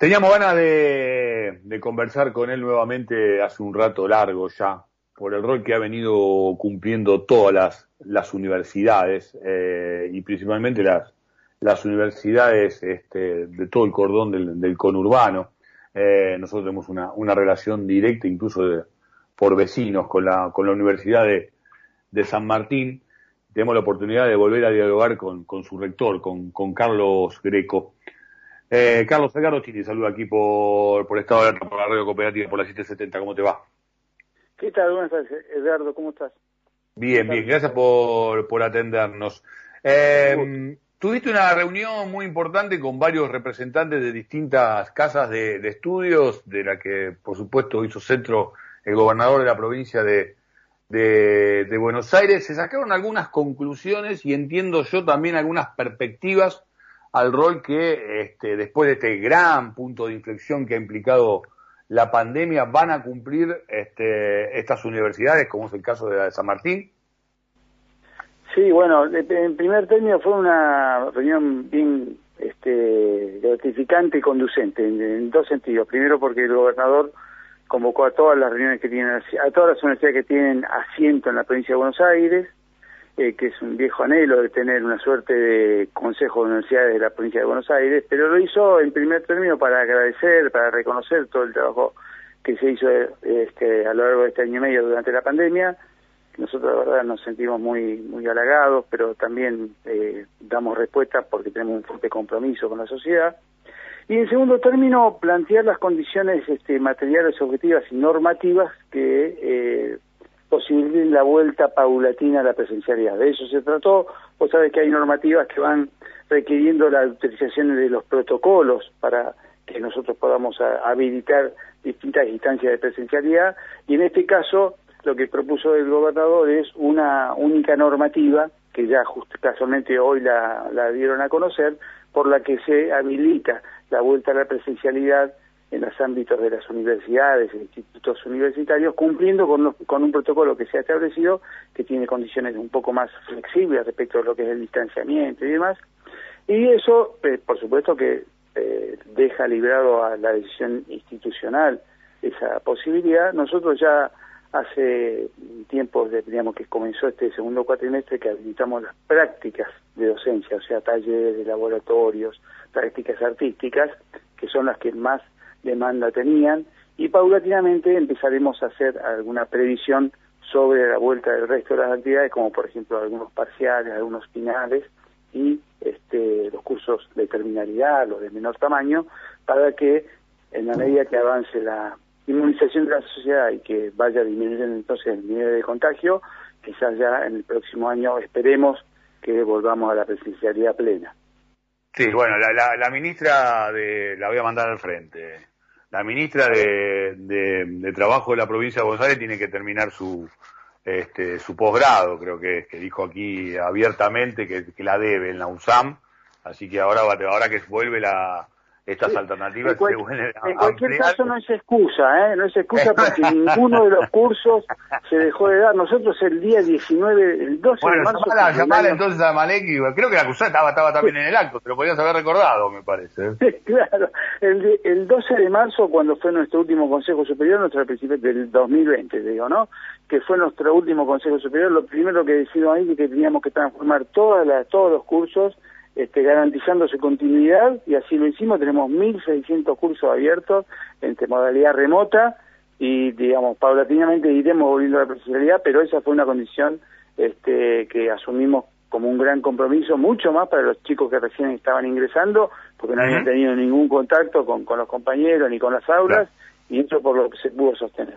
Teníamos ganas de, conversar con él nuevamente hace un rato largo ya, por el rol que ha venido cumpliendo todas las, las universidades eh, y principalmente las, universidades este, de todo el cordón del, conurbano. Eh, nosotros tenemos una, una relación directa, incluso de, por vecinos, con la, con la Universidad de, de San Martín. Tenemos la oportunidad de volver a dialogar con, su rector, con Carlos Greco. Eh, Carlos Edgardo Chini, saludo aquí por, por Estado de por la radio cooperativa, por la 770, ¿cómo te va? ¿Qué tal? Buenas tardes, Edgardo, ¿cómo estás? Bien, bien, gracias por, por atendernos. Eh, tuviste una reunión muy importante con varios representantes de distintas casas de, de, estudios, de la que por supuesto hizo centro el gobernador de la provincia de, de, de Buenos Aires. Se sacaron algunas conclusiones y entiendo yo también algunas perspectivas al rol que este, después de este gran punto de inflexión que ha implicado la pandemia van a cumplir este, estas universidades, como es el caso de la de San Martín? Sí, bueno, en primer término fue una reunión bien este, gratificante y conducente, en, dos sentidos. Primero porque el gobernador convocó a todas las reuniones que tienen, a todas las universidades que tienen asiento en la provincia de Buenos Aires, eh, que es un viejo anhelo de tener una suerte de consejo de universidades de la provincia de Buenos Aires, pero lo hizo en primer término para agradecer, para reconocer todo el trabajo que se hizo este, a lo largo de este año y medio durante la pandemia. Nosotros, la verdad, nos sentimos muy muy halagados, pero también eh, damos respuesta porque tenemos un fuerte compromiso con la sociedad. Y en segundo término, plantear las condiciones este, materiales, objetivas y normativas que eh, posibiliten la vuelta paulatina a la presencialidad. De eso se trató. Vos sabés que hay normativas que van requiriendo la utilización de los protocolos para que nosotros podamos habilitar distintas instancias de presencialidad y en este caso lo que propuso el gobernador es una única normativa que ya justo casualmente hoy la dieron a conocer por la que se habilita la vuelta a la presencialidad en los ámbitos de las universidades, institutos universitarios, cumpliendo con, con un protocolo que se ha establecido que tiene condiciones un poco más flexibles respecto a lo que es el distanciamiento y demás. Y eso, eh, por supuesto que eh, deja librado a la decisión institucional esa posibilidad. Nosotros ya hace tiempo, digamos que comenzó este segundo cuatrimestre, que habilitamos las prácticas de docencia, o sea, talleres laboratorios, prácticas artísticas, que son las que más demanda tenían y paulatinamente empezaremos a hacer alguna previsión sobre la vuelta del resto de las actividades, como por ejemplo algunos parciales, algunos finales y este, los cursos de terminalidad, los de menor tamaño, para que en la medida que avance la inmunización de la sociedad y que vaya disminuyendo entonces el nivel de contagio, quizás ya en el próximo año esperemos que volvamos a la presencialidad plena. Sí, bueno, la, la ministra de, la voy a mandar al frente la ministra de, de, Trabajo de la provincia de Buenos Aires tiene que terminar su este, su posgrado, creo que, que dijo aquí abiertamente que, que la debe en la USAM, así que ahora ahora que vuelve la estas alternativas en, cualquier caso no es excusa, ¿eh? no es excusa porque ninguno de los cursos se dejó de dar. Nosotros el día 19, el 12 de marzo... Bueno, llamar entonces a Maleki, creo que la acusada estaba, estaba también en el acto, pero podías haber recordado, me parece. claro, el, el 12 de marzo, cuando fue nuestro último Consejo Superior, nuestro del 2020, digo, ¿no? Que fue nuestro último Consejo Superior, lo primero que decidimos ahí es que teníamos que transformar todas las, todos los cursos este, garantizando su continuidad y así lo hicimos. Tenemos 1.600 cursos abiertos entre modalidad remota y, digamos, paulatinamente iremos volviendo a la presencialidad, pero esa fue una condición este, que asumimos como un gran compromiso, mucho más para los chicos que recién estaban ingresando, porque no habían tenido ningún contacto con, con los compañeros ni con las aulas, y eso por lo que se pudo sostener.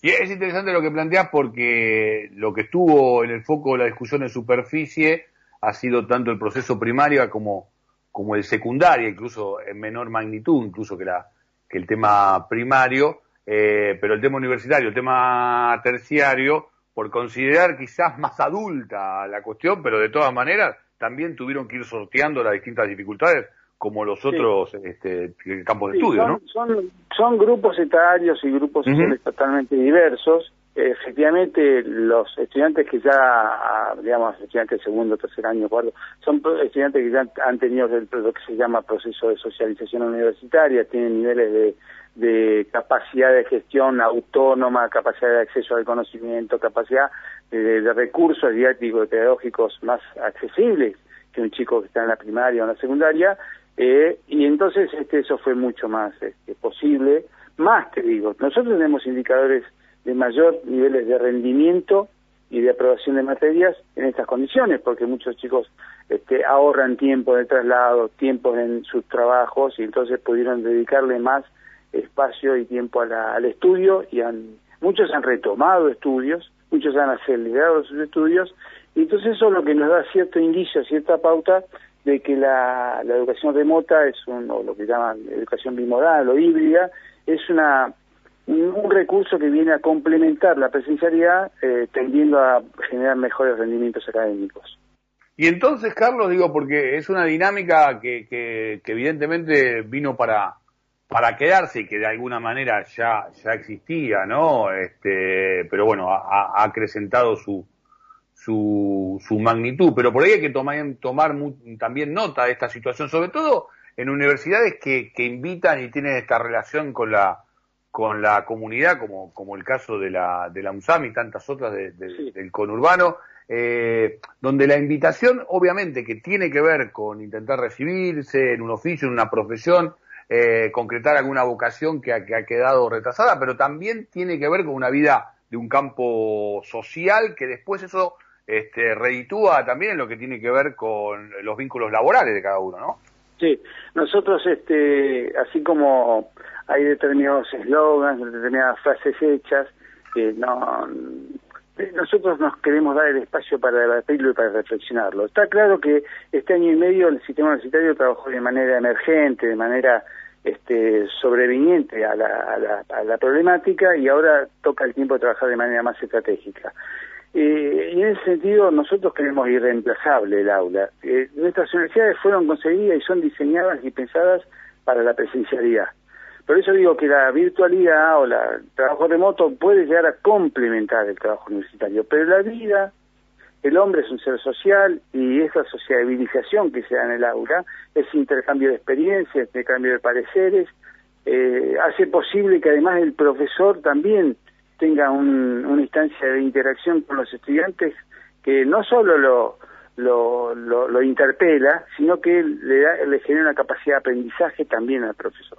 Y es interesante lo que planteas porque lo que estuvo en el foco de la discusión en superficie ha sido tanto el proceso primario como, como el secundario, incluso en menor magnitud, incluso que, la, que el tema primario, eh, pero el tema universitario, el tema terciario, por considerar quizás más adulta la cuestión, pero de todas maneras también tuvieron que ir sorteando las distintas dificultades como los otros este, campos de estudio, son, ¿no? Son, son grupos etarios y grupos sociales totalmente diversos, efectivamente los estudiantes que ya, digamos, estudiantes de segundo, tercer año, cuarto, son estudiantes que ya han tenido lo que se llama proceso de socialización universitaria, tienen niveles de, de capacidad de gestión autónoma, capacidad de acceso al conocimiento, capacidad de, de recursos didácticos y pedagógicos más accesibles que un chico que está en la primaria o en la secundaria, eh, y entonces este, eso fue mucho más este, posible. Más te digo, nosotros tenemos indicadores de mayor niveles de rendimiento y de aprobación de materias en estas condiciones, porque muchos chicos este, ahorran tiempo de traslado, tiempo en sus trabajos y entonces pudieron dedicarle más espacio y tiempo al estudio y han, muchos han retomado estudios, muchos han acelerado sus estudios entonces eso es lo que nos da cierto indicio, cierta pauta de que la, educación remota es un, o lo que llaman educación bimodal o híbrida, es una un recurso que viene a complementar la presencialidad eh, tendiendo a generar mejores rendimientos académicos. Y entonces, Carlos, digo, porque es una dinámica que, que, evidentemente vino para, para quedarse y que de alguna manera ya, ya existía, ¿no? Este, pero bueno, ha, acrecentado su, su, su magnitud. Pero por ahí hay que tomar, tomar también nota de esta situación, sobre todo en universidades que, que invitan y tienen esta relación con la, con la comunidad, como, como el caso de la, de la UNSAM y tantas otras del conurbano, eh, donde la invitación, obviamente, que tiene que ver con intentar recibirse en un oficio, en una profesión, eh, concretar alguna vocación que ha, que ha quedado retrasada, pero también tiene que ver con una vida de un campo social que después eso este, reditúa también lo que tiene que ver con los vínculos laborales de cada uno, ¿no? Sí, nosotros, este, así como hay determinados eslogans, determinadas frases hechas que no nosotros nos queremos dar el espacio para debatirlo y para reflexionarlo. Está claro que este año y medio el sistema universitario trabajó de manera emergente, de manera este, sobreviniente a la, a, la, a la problemática y ahora toca el tiempo de trabajar de manera más estratégica. Eh, y en ese sentido nosotros queremos irreemplazable el aula. Eh, nuestras universidades fueron conseguidas y son diseñadas y pensadas para la presencialidad. Por eso digo que la virtualidad o la, el trabajo remoto puede llegar a complementar el trabajo universitario, pero la vida, el hombre es un ser social y esa sociabilización que se da en el aula, ese intercambio de experiencias, intercambio de pareceres, eh, hace posible que además el profesor también tenga una instancia de interacción con los estudiantes que no solo lo, interpela, sino que le, da, le genera una capacidad de aprendizaje también al profesor.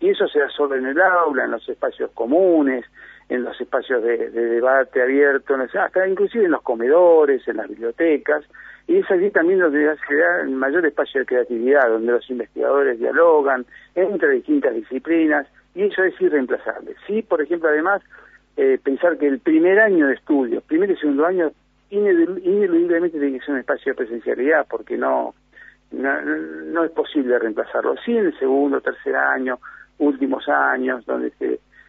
Y eso se da solo en el aula, en los espacios comunes, en los espacios de, debate abierto, hasta inclusive en los comedores, en las bibliotecas, y es allí también donde se da el mayor espacio de creatividad, donde los investigadores dialogan entre distintas disciplinas, y eso es irreemplazable. Sí, por ejemplo, además, eh, pensar que el primer año de estudio, primer y segundo año, ineludiblemente tiene que ser un espacio de presencialidad, porque no, no, no es posible reemplazarlo. Sí en el segundo, tercer año, últimos años, donde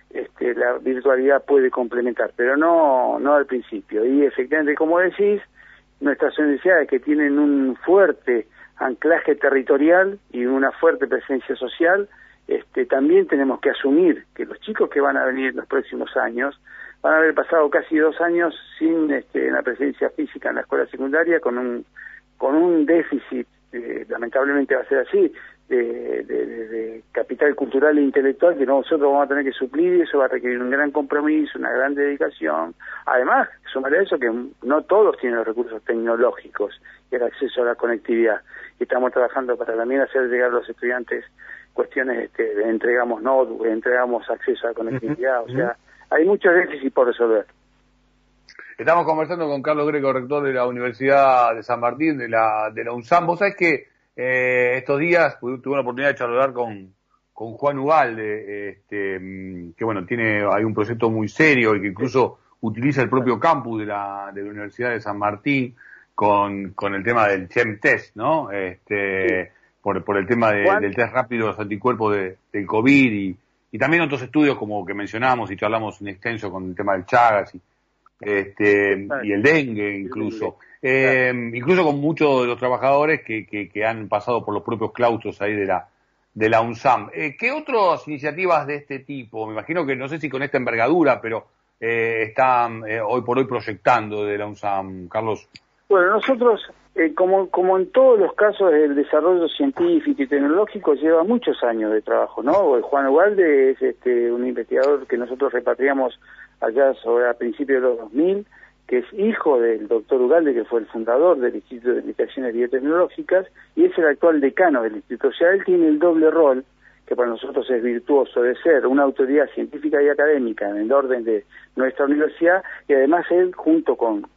este, la virtualidad puede complementar, pero no, no al principio. Y efectivamente, como decís, nuestras universidades que tienen un fuerte anclaje territorial y una fuerte presencia social, este, también tenemos que asumir que los chicos que van a venir en los próximos años van a haber pasado casi dos años sin este, la presencia física en la escuela secundaria con un con un déficit, eh, lamentablemente va a ser así, de, capital cultural e intelectual que nosotros vamos a tener que suplir y eso va a requerir un gran compromiso, una gran dedicación. Además, sumaré a eso que no todos tienen los recursos tecnológicos y el acceso a la conectividad. Y estamos trabajando para también hacer llegar a los estudiantes cuestiones este, de entregamos notebook, entregamos acceso a conectividad, o sea, hay muchos déficits por resolver. Estamos conversando con Carlos Greco, rector de la Universidad de San Martín, de la, de la UNSAM. Vos sabés que eh, estos días tuve la oportunidad de charlar con, con Juan Ugalde, este, que bueno, tiene, hay un proyecto muy serio y que incluso utiliza el propio campus de la, de la Universidad de San Martín con, con el tema del CHEM test, ¿no? Este, por, por el tema del test rápido de los anticuerpos de, del COVID y, y también otros estudios como que mencionamos y charlamos en extenso con el tema del Chagas y, este, y el dengue incluso. Eh, incluso con muchos de los trabajadores que, que, han pasado por los propios claustros ahí de la, de la UNSAM. Eh, ¿Qué otras iniciativas de este tipo? Me imagino que no sé si con esta envergadura, pero eh, están eh, hoy por hoy proyectando de la UNSAM, Carlos? Bueno, nosotros, eh, como, como en todos los casos del desarrollo científico y tecnológico, lleva muchos años de trabajo, ¿no? Juan Ugalde es este, un investigador que nosotros repatriamos allá sobre a principios de los 2000, que es hijo del doctor Ugalde, que fue el fundador del Instituto de Investigaciones Biotecnológicas, y es el actual decano del instituto. O sea, él tiene el doble rol que para nosotros es virtuoso de ser una autoridad científica y académica en el orden de nuestra universidad y además él junto con,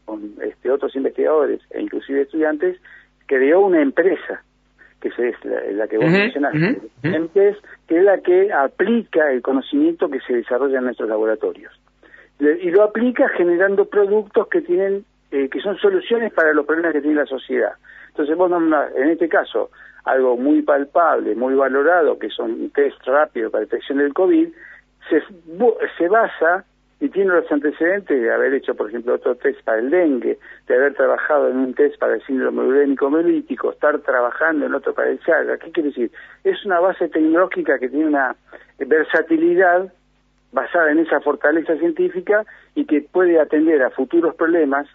este, otros investigadores e inclusive estudiantes creó una empresa que es la, que vos mencionaste, que es la que aplica el conocimiento que se desarrolla en nuestros laboratorios y lo aplica generando productos que tienen eh, que son soluciones para los problemas que tiene la sociedad. Entonces vos en este caso algo muy palpable, muy valorado, que son un test rápido para detección del COVID, se, se basa y tiene los antecedentes de haber hecho, por ejemplo, otro test para el dengue, de haber trabajado en un test para el síndrome urémico melítico, estar trabajando en otro para el Chaga. ¿Qué quiere decir? Es una base tecnológica que tiene una versatilidad basada en esa fortaleza científica y que puede atender a futuros problemas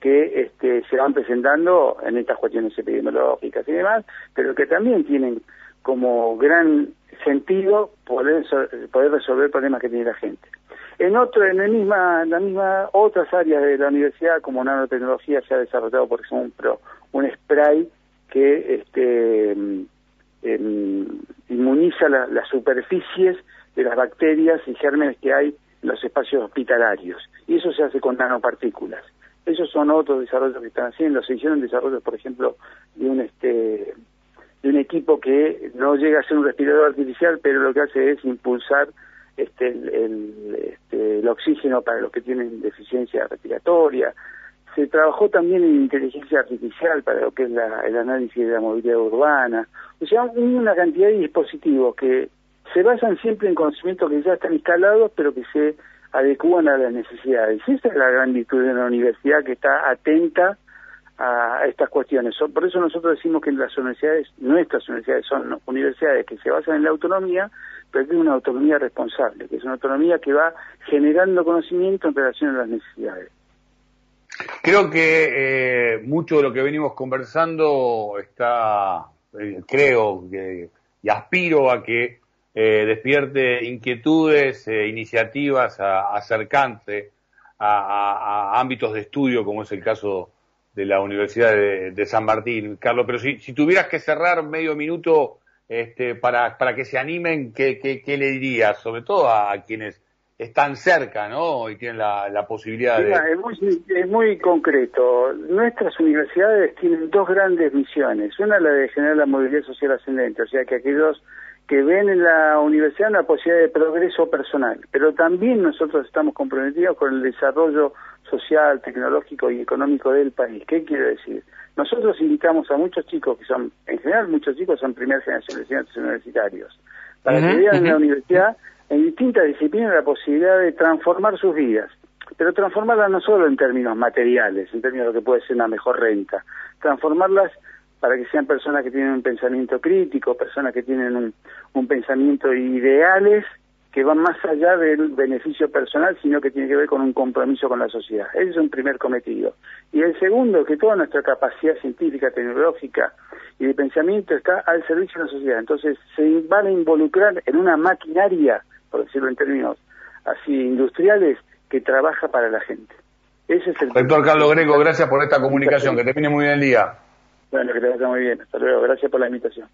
que este, se van presentando en estas cuestiones epidemiológicas y demás, pero que también tienen como gran sentido poder, resolver problemas que tiene la gente. En otro, en el misma, la misma otras áreas de la universidad, como nanotecnología, se ha desarrollado, por ejemplo, un spray que este, em, inmuniza las superficies de las bacterias y gérmenes que hay en los espacios hospitalarios. Y eso se hace con nanopartículas. Esos son otros desarrollos que están haciendo. Se hicieron desarrollos, por ejemplo, de un este de un equipo que no llega a ser un respirador artificial, pero lo que hace es impulsar este, el, este, el oxígeno para los que tienen deficiencia respiratoria. Se trabajó también en inteligencia artificial para lo que es el análisis de la movilidad urbana. O sea, una cantidad de dispositivos que se basan siempre en conocimientos que ya están instalados, pero que se adecúan a las necesidades. Esa es la gran virtud de una universidad que está atenta a estas cuestiones. Por eso nosotros decimos que las universidades, nuestras universidades son universidades que se basan en la autonomía, pero que es una autonomía responsable, que es una autonomía que va generando conocimiento en relación a las necesidades. Creo que eh, mucho de lo que venimos conversando está, eh, creo que, y aspiro a que eh, despierte inquietudes, e iniciativas acercantes a, ámbitos de estudio, como es el caso de la Universidad de, San Martín. Carlos, pero si, tuvieras que cerrar medio minuto este, para, para que se animen, ¿qué, qué, le dirías? Sobre todo a, quienes están cerca, ¿no? Y tienen la, posibilidad de... Es muy, es muy concreto. Nuestras universidades tienen dos grandes misiones. Una la de generar la movilidad social ascendente, o sea que aquellos que ven en la universidad una posibilidad de progreso personal, pero también nosotros estamos comprometidos con el desarrollo social, tecnológico y económico del país. ¿Qué quiero decir? Nosotros invitamos a muchos chicos que son, en general muchos chicos son primera generación de estudiantes universitarios, para que vean en la universidad en distintas disciplinas la posibilidad de transformar sus vidas, pero transformarlas no solo en términos materiales, en términos de lo que puede ser una mejor renta, transformarlas para que sean personas que tienen un pensamiento crítico, personas que tienen un, un pensamiento ideales que van más allá del beneficio personal, sino que tiene que ver con un compromiso con la sociedad. Ese es un primer cometido. Y el segundo, que toda nuestra capacidad científica, tecnológica y de pensamiento está al servicio de la sociedad. Entonces se van a involucrar en una maquinaria, por decirlo en términos así industriales, que trabaja para la gente. Ese es el Doctor Carlos Greco, gracias por esta comunicación. Que termine muy bien el día. Bueno, que te vaya muy bien. Hasta luego. Gracias por la invitación.